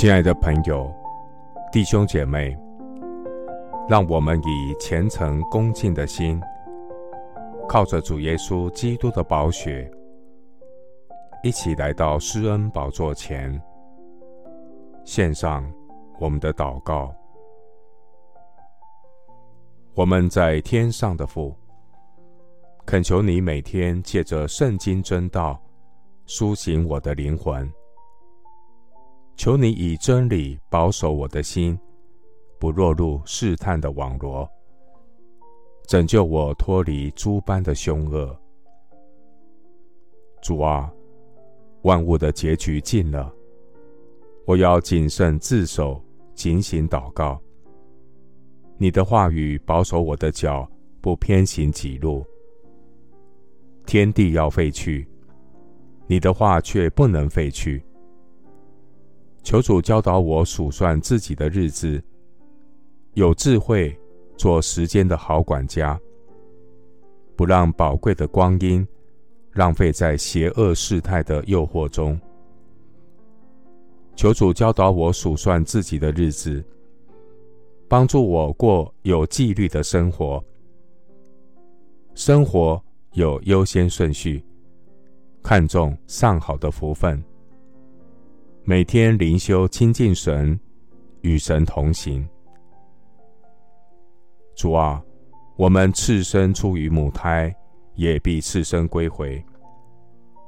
亲爱的朋友、弟兄姐妹，让我们以虔诚恭敬的心，靠着主耶稣基督的宝血，一起来到施恩宝座前，献上我们的祷告。我们在天上的父，恳求你每天借着圣经真道，苏醒我的灵魂。求你以真理保守我的心，不落入试探的网罗，拯救我脱离诸般的凶恶。主啊，万物的结局近了，我要谨慎自守，警醒祷告。你的话语保守我的脚，不偏行己路。天地要废去，你的话却不能废去。求主教导我数算自己的日子，有智慧做时间的好管家，不让宝贵的光阴浪费在邪恶事态的诱惑中。求主教导我数算自己的日子，帮助我过有纪律的生活，生活有优先顺序，看重上好的福分。每天灵修亲近神，与神同行。主啊，我们赤身出于母胎，也必赤身归回。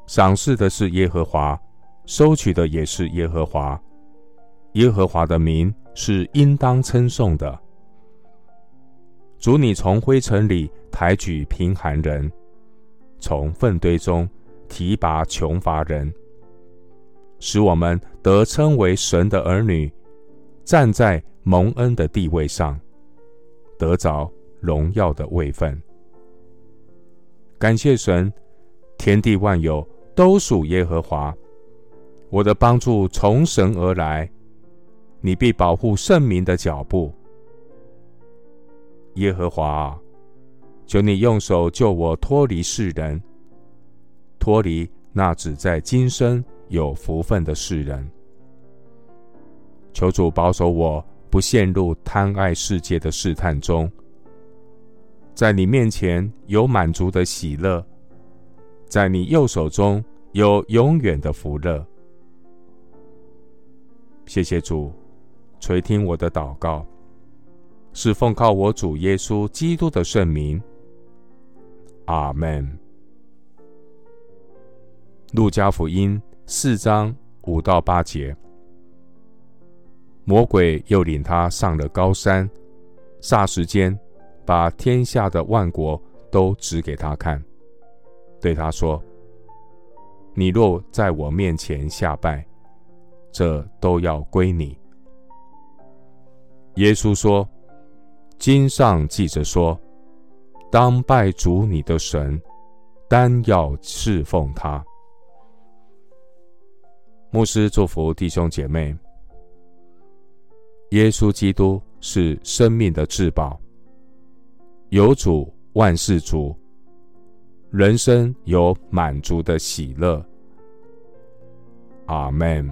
赏赐的是耶和华，收取的也是耶和华。耶和华的名是应当称颂的。主，你从灰尘里抬举贫寒人，从粪堆中提拔穷乏人。使我们得称为神的儿女，站在蒙恩的地位上，得着荣耀的位分。感谢神，天地万有都属耶和华。我的帮助从神而来，你必保护圣民的脚步。耶和华啊，求你用手救我脱离世人，脱离那只在今生。有福分的世人，求主保守我不陷入贪爱世界的试探中，在你面前有满足的喜乐，在你右手中有永远的福乐。谢谢主垂听我的祷告，是奉靠我主耶稣基督的圣名。阿门。路加福音。四章五到八节，魔鬼又领他上了高山，霎时间，把天下的万国都指给他看，对他说：“你若在我面前下拜，这都要归你。”耶稣说：“经上记着说，当拜主你的神，单要侍奉他。”牧师祝福弟兄姐妹。耶稣基督是生命的至宝，有主万事足，人生有满足的喜乐。阿门。